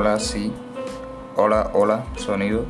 Hola, sí. Hola, hola, sonido.